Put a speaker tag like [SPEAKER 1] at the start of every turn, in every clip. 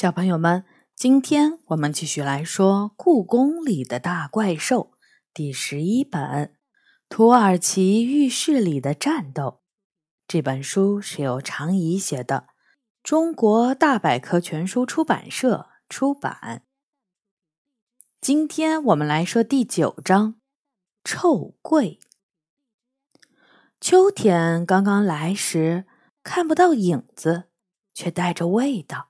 [SPEAKER 1] 小朋友们，今天我们继续来说《故宫里的大怪兽》第十一本《土耳其浴室里的战斗》。这本书是由常怡写的，中国大百科全书出版社出版。今天我们来说第九章《臭桂》。秋天刚刚来时，看不到影子，却带着味道。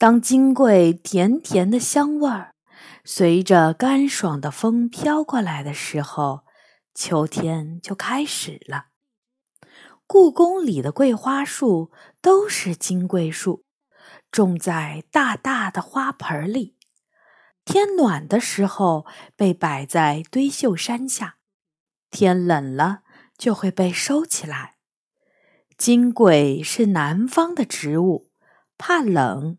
[SPEAKER 1] 当金桂甜甜的香味儿随着干爽的风飘过来的时候，秋天就开始了。故宫里的桂花树都是金桂树，种在大大的花盆里。天暖的时候被摆在堆秀山下，天冷了就会被收起来。金桂是南方的植物，怕冷。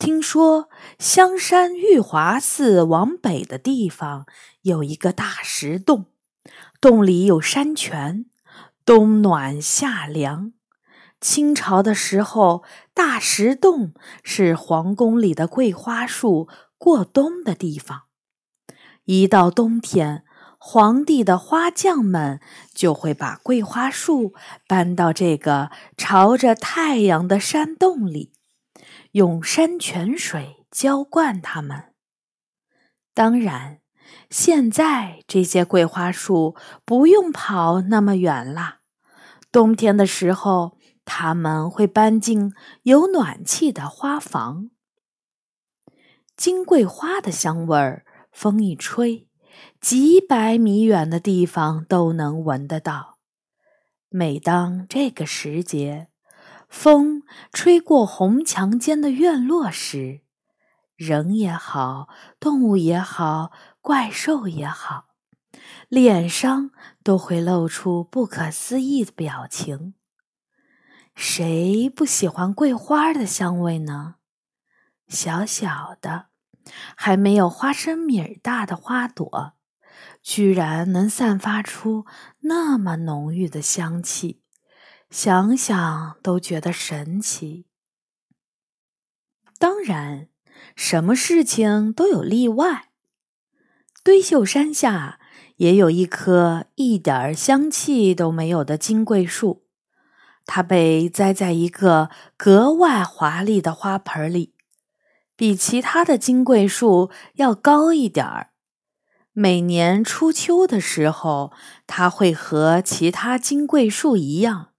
[SPEAKER 1] 听说香山玉华寺往北的地方有一个大石洞，洞里有山泉，冬暖夏凉。清朝的时候，大石洞是皇宫里的桂花树过冬的地方。一到冬天，皇帝的花匠们就会把桂花树搬到这个朝着太阳的山洞里。用山泉水浇灌它们。当然，现在这些桂花树不用跑那么远了。冬天的时候，他们会搬进有暖气的花房。金桂花的香味儿，风一吹，几百米远的地方都能闻得到。每当这个时节，风吹过红墙间的院落时，人也好，动物也好，怪兽也好，脸上都会露出不可思议的表情。谁不喜欢桂花的香味呢？小小的，还没有花生米儿大的花朵，居然能散发出那么浓郁的香气。想想都觉得神奇。当然，什么事情都有例外。堆秀山下也有一棵一点香气都没有的金桂树，它被栽在一个格外华丽的花盆里，比其他的金桂树要高一点儿。每年初秋的时候，它会和其他金桂树一样。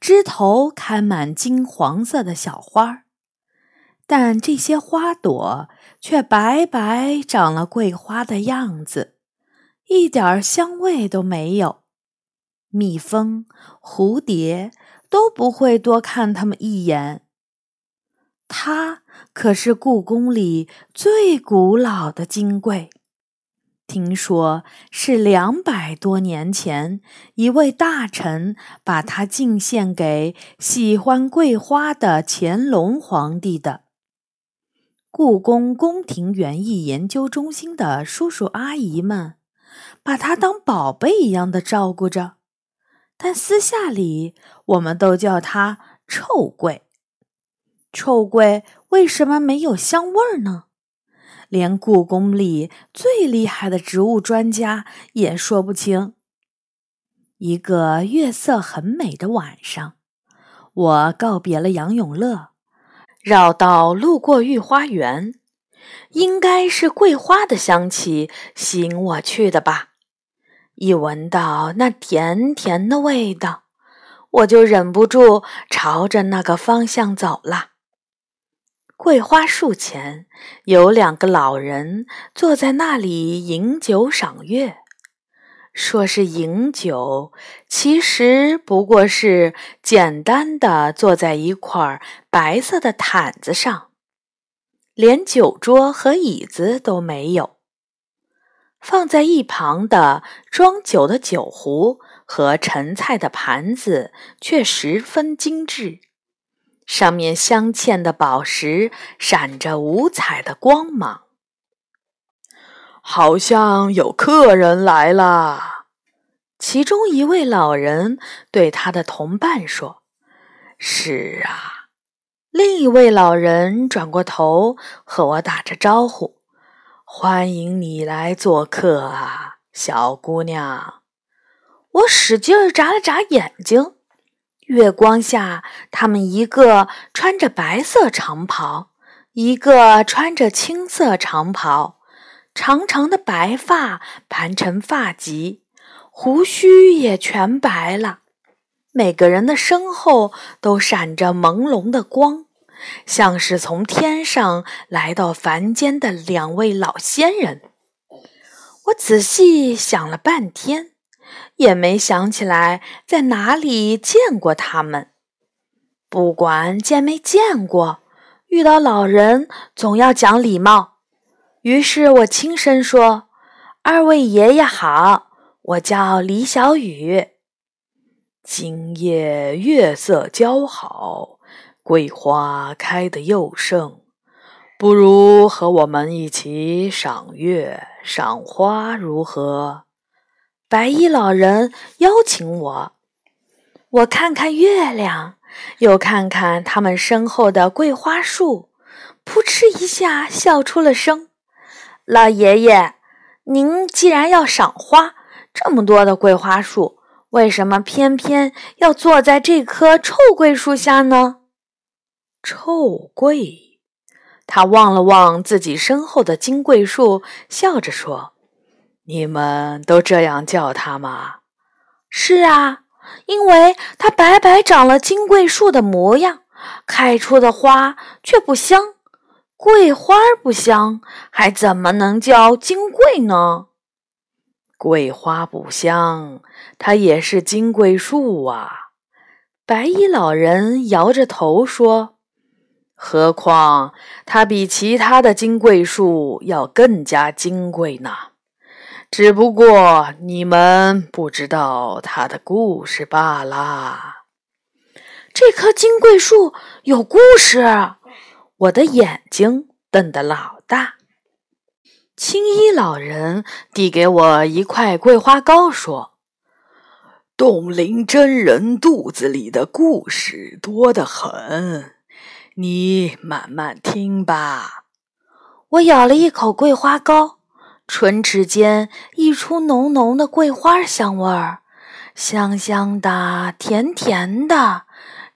[SPEAKER 1] 枝头开满金黄色的小花，但这些花朵却白白长了桂花的样子，一点香味都没有。蜜蜂、蝴蝶都不会多看它们一眼。它可是故宫里最古老的金桂。听说是两百多年前，一位大臣把它进献给喜欢桂花的乾隆皇帝的。故宫宫廷园艺研究中心的叔叔阿姨们，把它当宝贝一样的照顾着，但私下里我们都叫它臭桂。臭桂为什么没有香味儿呢？连故宫里最厉害的植物专家也说不清。一个月色很美的晚上，我告别了杨永乐，绕道路过御花园，应该是桂花的香气吸引我去的吧。一闻到那甜甜的味道，我就忍不住朝着那个方向走了。桂花树前有两个老人坐在那里饮酒赏月，说是饮酒，其实不过是简单的坐在一块白色的毯子上，连酒桌和椅子都没有。放在一旁的装酒的酒壶和盛菜的盘子却十分精致。上面镶嵌的宝石闪着五彩的光芒，
[SPEAKER 2] 好像有客人来了。
[SPEAKER 1] 其中一位老人对他的同伴说：“
[SPEAKER 2] 是啊。”
[SPEAKER 1] 另一位老人转过头和我打着招呼：“欢迎你来做客啊，小姑娘。”我使劲眨了眨眼睛。月光下，他们一个穿着白色长袍，一个穿着青色长袍，长长的白发盘成发髻，胡须也全白了。每个人的身后都闪着朦胧的光，像是从天上来到凡间的两位老仙人。我仔细想了半天，也没想起来在哪里见过他们。不管见没见过，遇到老人总要讲礼貌。于是我轻声说：“二位爷爷好，我叫李小雨。”
[SPEAKER 2] 今夜月色姣好，桂花开得又盛，不如和我们一起赏月、赏花如何？
[SPEAKER 1] 白衣老人邀请我。我看看月亮，又看看他们身后的桂花树，扑哧一下笑出了声。老爷爷，您既然要赏花，这么多的桂花树。为什么偏偏要坐在这棵臭桂树下呢？
[SPEAKER 2] 臭桂，他望了望自己身后的金桂树，笑着说：“你们都这样叫它吗？”“
[SPEAKER 1] 是啊，因为它白白长了金桂树的模样，开出的花却不香。桂花不香，还怎么能叫金桂呢？”
[SPEAKER 2] 桂花不香，它也是金桂树啊。
[SPEAKER 1] 白衣老人摇着头说：“
[SPEAKER 2] 何况它比其他的金桂树要更加金贵呢。只不过你们不知道它的故事罢了。”
[SPEAKER 1] 这棵金桂树有故事，我的眼睛瞪得老大。青衣老人递给我一块桂花糕，说：“
[SPEAKER 2] 冻龄真人肚子里的故事多得很，你慢慢听吧。”
[SPEAKER 1] 我咬了一口桂花糕，唇齿间溢出浓浓的桂花香味儿，香香的，甜甜的，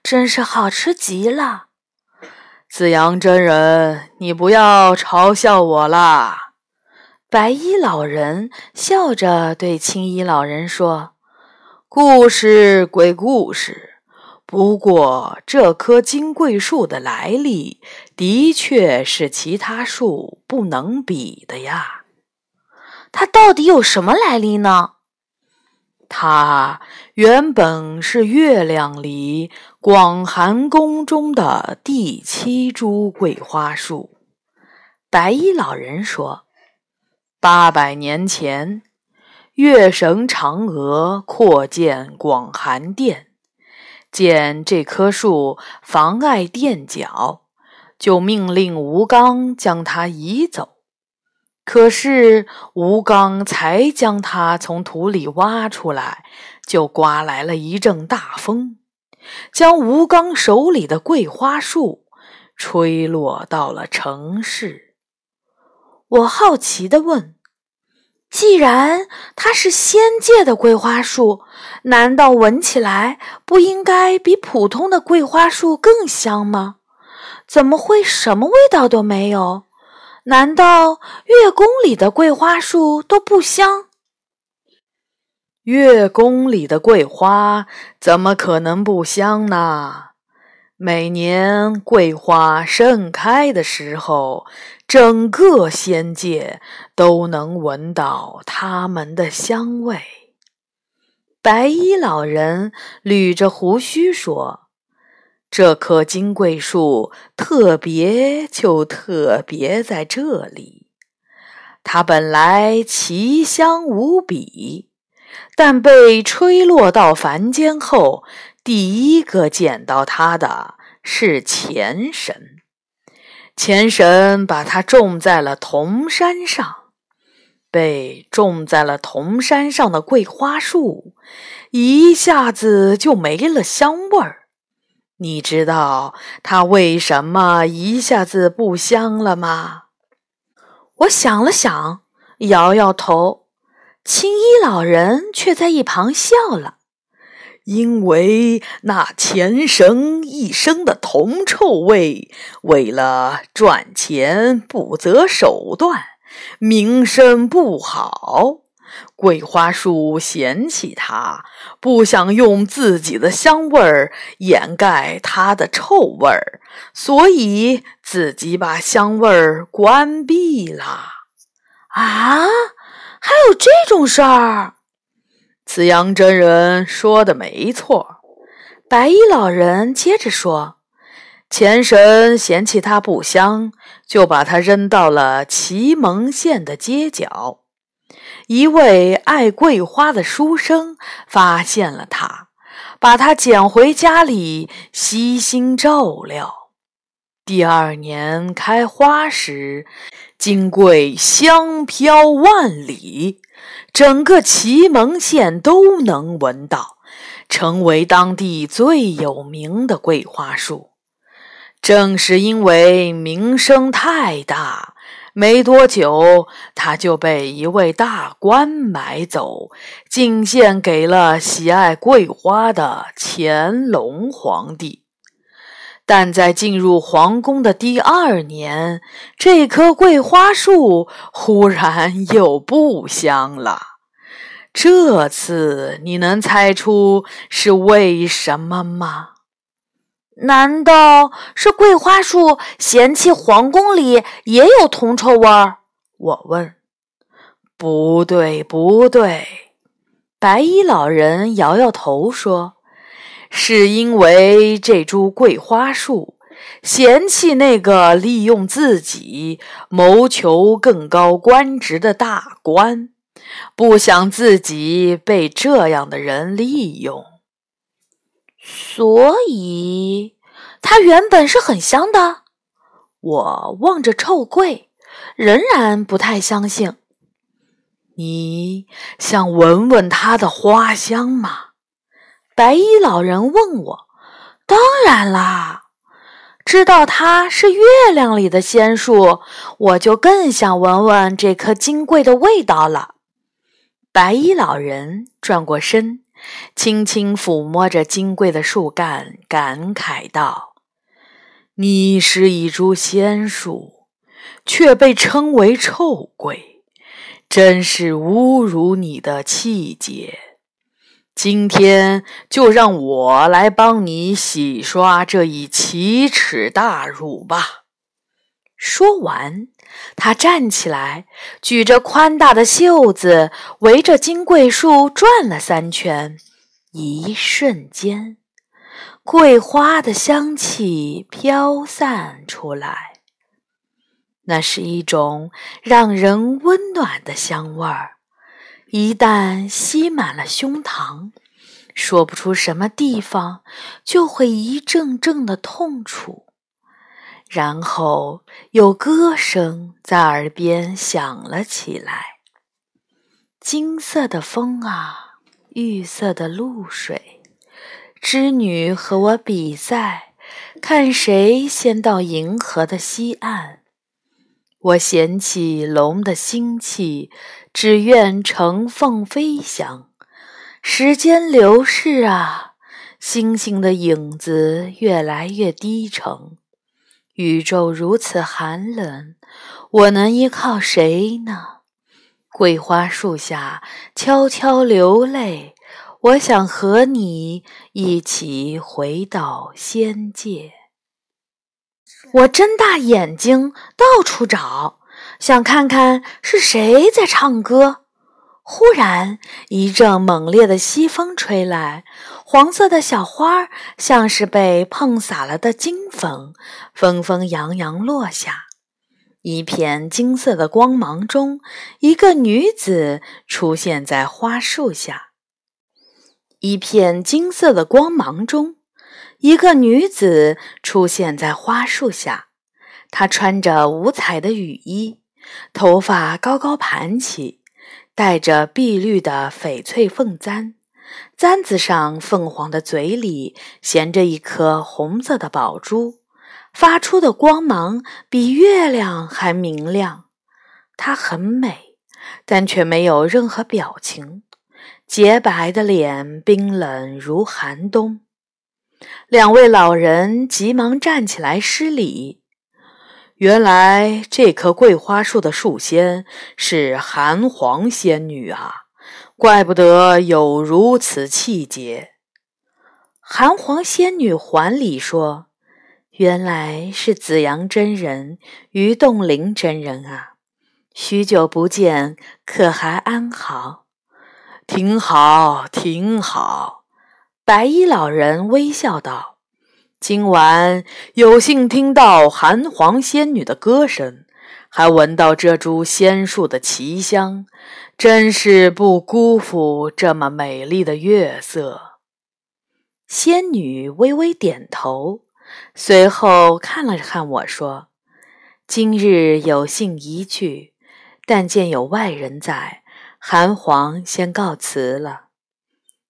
[SPEAKER 1] 真是好吃极了。
[SPEAKER 2] 紫阳真人，你不要嘲笑我啦！
[SPEAKER 1] 白衣老人笑着对青衣老人说：“
[SPEAKER 2] 故事归故事，不过这棵金桂树的来历的确是其他树不能比的呀。
[SPEAKER 1] 它到底有什么来历呢？
[SPEAKER 2] 它原本是月亮里广寒宫中的第七株桂花树。”
[SPEAKER 1] 白衣老人说。
[SPEAKER 2] 八百年前，月神嫦娥扩建广寒殿，见这棵树妨碍殿脚，就命令吴刚将它移走。可是吴刚才将它从土里挖出来，就刮来了一阵大风，将吴刚手里的桂花树吹落到了城市。
[SPEAKER 1] 我好奇地问：“既然它是仙界的桂花树，难道闻起来不应该比普通的桂花树更香吗？怎么会什么味道都没有？难道月宫里的桂花树都不香？
[SPEAKER 2] 月宫里的桂花怎么可能不香呢？”每年桂花盛开的时候，整个仙界都能闻到它们的香味。
[SPEAKER 1] 白衣老人捋着胡须说：“
[SPEAKER 2] 这棵金桂树特别就特别在这里，它本来奇香无比，但被吹落到凡间后。”第一个捡到它的是钱神，钱神把它种在了铜山上，被种在了铜山上的桂花树一下子就没了香味儿，你知道它为什么一下子不香了吗？
[SPEAKER 1] 我想了想，摇摇头。青衣老人却在一旁笑了。
[SPEAKER 2] 因为那前绳一生的铜臭味，为了赚钱不择手段，名声不好。桂花树嫌弃它，不想用自己的香味儿掩盖它的臭味儿，所以自己把香味儿关闭了。
[SPEAKER 1] 啊，还有这种事儿？
[SPEAKER 2] 慈阳真人说的没错。
[SPEAKER 1] 白衣老人接着说：“
[SPEAKER 2] 前神嫌弃它不香，就把它扔到了祁蒙县的街角。一位爱桂花的书生发现了它，把它捡回家里，悉心照料。第二年开花时，金桂香飘万里。”整个祁门县都能闻到，成为当地最有名的桂花树。正是因为名声太大，没多久他就被一位大官买走，进献给了喜爱桂花的乾隆皇帝。但在进入皇宫的第二年，这棵桂花树忽然 又不香了。这次你能猜出是为什么吗？
[SPEAKER 1] 难道是桂花树嫌弃皇宫里也有铜臭味儿？
[SPEAKER 2] 我问。不对，不对。白衣老人摇摇头说。是因为这株桂花树嫌弃那个利用自己谋求更高官职的大官，不想自己被这样的人利用，
[SPEAKER 1] 所以它原本是很香的。我望着臭桂，仍然不太相信。
[SPEAKER 2] 你想闻闻它的花香吗？
[SPEAKER 1] 白衣老人问我：“当然啦，知道它是月亮里的仙树，我就更想闻闻这颗金桂的味道了。”
[SPEAKER 2] 白衣老人转过身，轻轻抚摸着金桂的树干，感慨道：“你是一株仙树，却被称为臭桂，真是侮辱你的气节。”今天就让我来帮你洗刷这一奇耻大辱吧！
[SPEAKER 1] 说完，他站起来，举着宽大的袖子，围着金桂树转了三圈。一瞬间，桂花的香气飘散出来，那是一种让人温暖的香味儿。一旦吸满了胸膛，说不出什么地方就会一阵阵的痛楚，然后有歌声在耳边响了起来：“金色的风啊，玉色的露水，织女和我比赛，看谁先到银河的西岸。我捡起龙的心气。”只愿乘凤飞翔。时间流逝啊，星星的影子越来越低沉，宇宙如此寒冷，我能依靠谁呢？桂花树下悄悄流泪，我想和你一起回到仙界。我睁大眼睛，到处找。想看看是谁在唱歌。忽然，一阵猛烈的西风吹来，黄色的小花像是被碰洒了的金粉，纷纷扬扬落下。一片金色的光芒中，一个女子出现在花树下。一片金色的光芒中，一个女子出现在花树下。她穿着五彩的雨衣。头发高高盘起，戴着碧绿的翡翠凤簪，簪子上凤凰的嘴里衔着一颗红色的宝珠，发出的光芒比月亮还明亮。它很美，但却没有任何表情，洁白的脸冰冷如寒冬。两位老人急忙站起来施礼。原来这棵桂花树的树仙是寒黄仙女啊！怪不得有如此气节。韩皇仙女还礼说：“原来是紫阳真人于洞灵真人啊！许久不见，可还安好？”“
[SPEAKER 2] 挺好，挺好。”
[SPEAKER 1] 白衣老人微笑道。
[SPEAKER 2] 今晚有幸听到韩皇仙女的歌声，还闻到这株仙树的奇香，真是不辜负这么美丽的月色。
[SPEAKER 1] 仙女微微点头，随后看了看我说：“今日有幸一聚，但见有外人在，寒黄先告辞了。”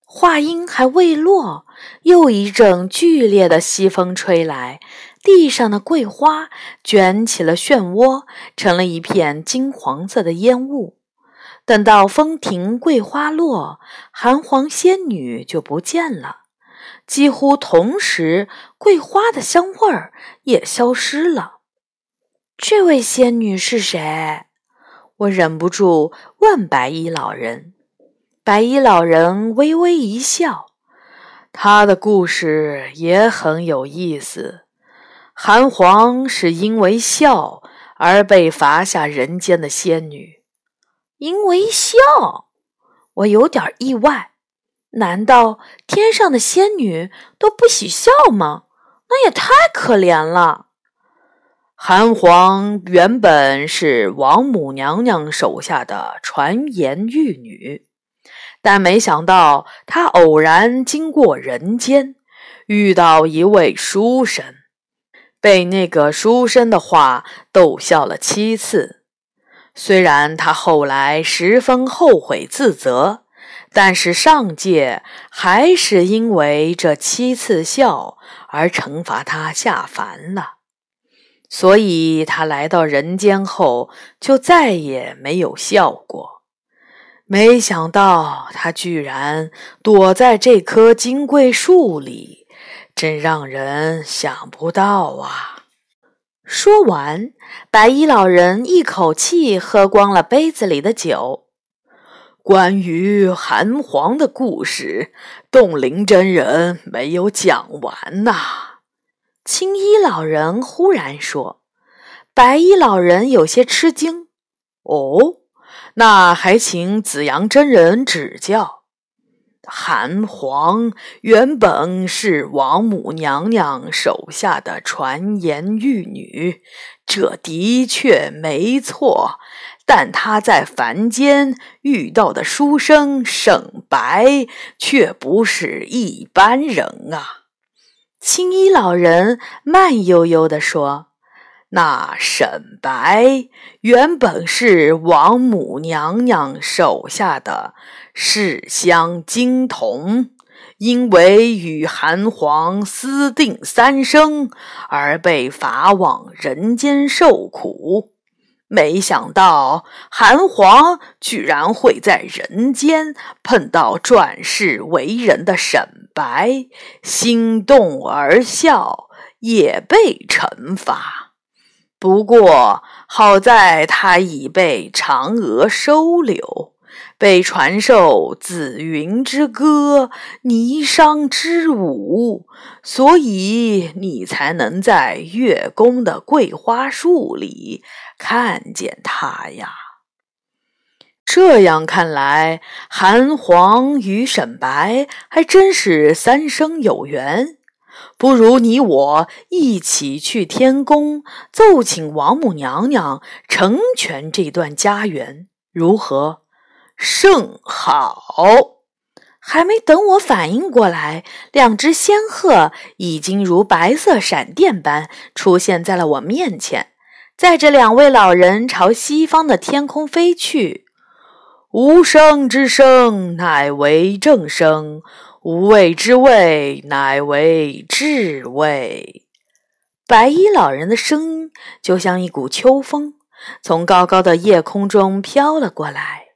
[SPEAKER 1] 话音还未落，又一阵剧烈的西风吹来，地上的桂花卷起了漩涡，成了一片金黄色的烟雾。等到风停，桂花落，寒黄仙女就不见了。几乎同时，桂花的香味儿也消失了。这位仙女是谁？我忍不住问白衣老人。白衣老人微微一笑，
[SPEAKER 2] 他的故事也很有意思。韩黄是因为笑而被罚下人间的仙女。
[SPEAKER 1] 因为笑，我有点意外。难道天上的仙女都不许笑吗？那也太可怜了。
[SPEAKER 2] 韩黄原本是王母娘娘手下的传言玉女。但没想到，他偶然经过人间，遇到一位书生，被那个书生的话逗笑了七次。虽然他后来十分后悔自责，但是上界还是因为这七次笑而惩罚他下凡了。所以他来到人间后，就再也没有笑过。没想到他居然躲在这棵金桂树里，真让人想不到啊！
[SPEAKER 1] 说完，白衣老人一口气喝光了杯子里的酒。
[SPEAKER 2] 关于寒黄的故事，冻龄真人没有讲完呐。
[SPEAKER 1] 青衣老人忽然说：“白衣老人有些吃惊。
[SPEAKER 2] 哦。”那还请紫阳真人指教。韩黄原本是王母娘娘手下的传言玉女，这的确没错。但她在凡间遇到的书生沈白，却不是一般人啊！
[SPEAKER 1] 青衣老人慢悠悠地说。
[SPEAKER 2] 那沈白原本是王母娘娘手下的世香金童，因为与韩黄私定三生，而被罚往人间受苦。没想到韩黄居然会在人间碰到转世为人的沈白，心动而笑，也被惩罚。不过好在他已被嫦娥收留，被传授紫云之歌、霓裳之舞，所以你才能在月宫的桂花树里看见他呀。这样看来，韩黄与沈白还真是三生有缘。不如你我一起去天宫奏请王母娘娘成全这段家缘，如何？甚好！
[SPEAKER 1] 还没等我反应过来，两只仙鹤已经如白色闪电般出现在了我面前，载着两位老人朝西方的天空飞去。
[SPEAKER 2] 无声之声，乃为正声；无味之味，乃为至味。白衣老人的声音就像一股秋风，从高高的夜空中飘了过来。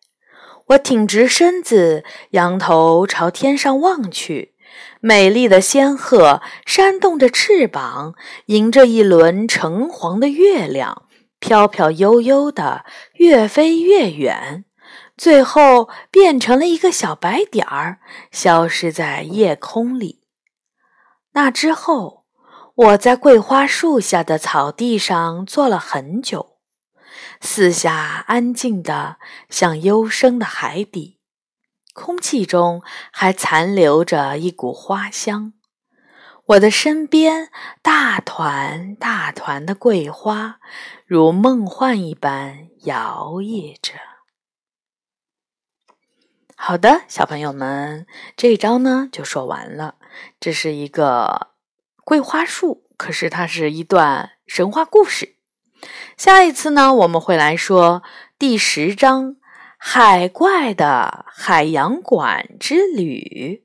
[SPEAKER 2] 我挺直身子，仰头朝天上望去，美丽的仙鹤扇动着翅膀，迎着一轮橙黄的月亮，飘飘悠悠的越飞越远。最后变成了一个小白点儿，消失在夜空里。那之后，我在桂花树下的草地上坐了很久，四下安静的像幽深的海底，空气中还残留着一股花香。我的身边，大团大团的桂花，如梦幻一般摇曳着。好的，小朋友们，这一章呢就说完了。这是一个桂花树，可是它是一段神话故事。下一次呢，我们会来说第十章《海怪的海洋馆之旅》。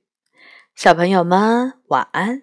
[SPEAKER 2] 小朋友们，晚安。